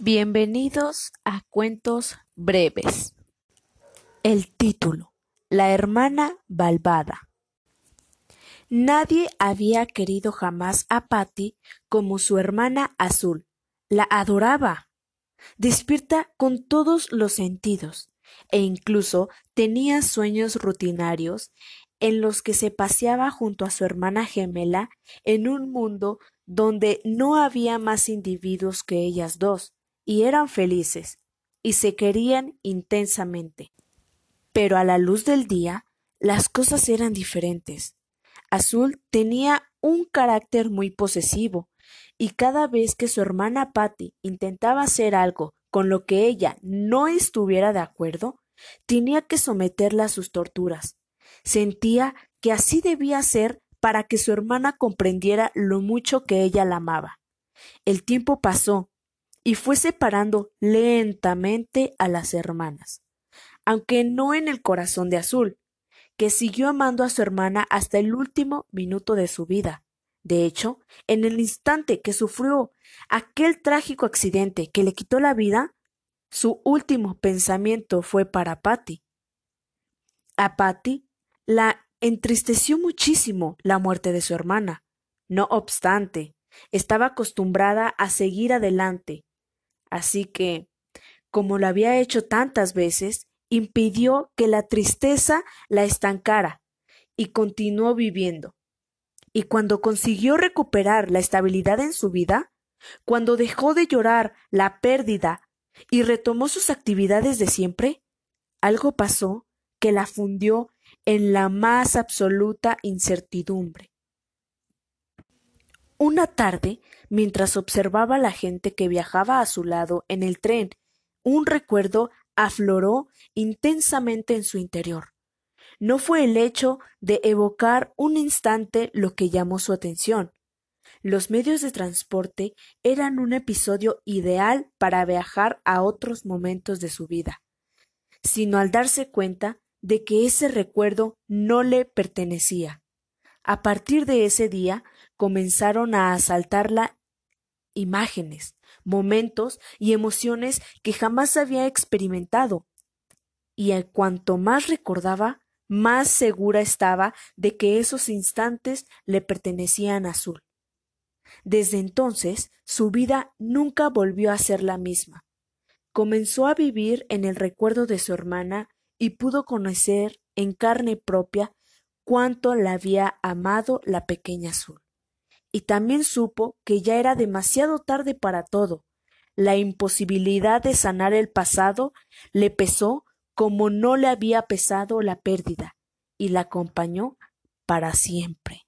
Bienvenidos a Cuentos Breves. El título: La hermana malvada. Nadie había querido jamás a Patty como su hermana azul. La adoraba. Despierta con todos los sentidos, e incluso tenía sueños rutinarios en los que se paseaba junto a su hermana gemela en un mundo donde no había más individuos que ellas dos, y eran felices, y se querían intensamente. Pero a la luz del día, las cosas eran diferentes. Azul tenía un carácter muy posesivo, y cada vez que su hermana Patty intentaba hacer algo con lo que ella no estuviera de acuerdo, tenía que someterla a sus torturas. Sentía que así debía ser para que su hermana comprendiera lo mucho que ella la amaba. El tiempo pasó y fue separando lentamente a las hermanas, aunque no en el corazón de Azul, que siguió amando a su hermana hasta el último minuto de su vida. De hecho, en el instante que sufrió aquel trágico accidente que le quitó la vida, su último pensamiento fue para Patty. A Patty la entristeció muchísimo la muerte de su hermana. No obstante, estaba acostumbrada a seguir adelante, así que, como lo había hecho tantas veces, impidió que la tristeza la estancara y continuó viviendo. Y cuando consiguió recuperar la estabilidad en su vida, cuando dejó de llorar la pérdida y retomó sus actividades de siempre, algo pasó que la fundió en la más absoluta incertidumbre. Una tarde, mientras observaba a la gente que viajaba a su lado en el tren, un recuerdo afloró intensamente en su interior. No fue el hecho de evocar un instante lo que llamó su atención. Los medios de transporte eran un episodio ideal para viajar a otros momentos de su vida, sino al darse cuenta de que ese recuerdo no le pertenecía. A partir de ese día comenzaron a asaltarla imágenes, momentos y emociones que jamás había experimentado. Y a cuanto más recordaba, más segura estaba de que esos instantes le pertenecían a Azul. Desde entonces su vida nunca volvió a ser la misma. Comenzó a vivir en el recuerdo de su hermana y pudo conocer en carne propia cuánto la había amado la pequeña Azul. Y también supo que ya era demasiado tarde para todo. La imposibilidad de sanar el pasado le pesó como no le había pesado la pérdida, y la acompañó para siempre.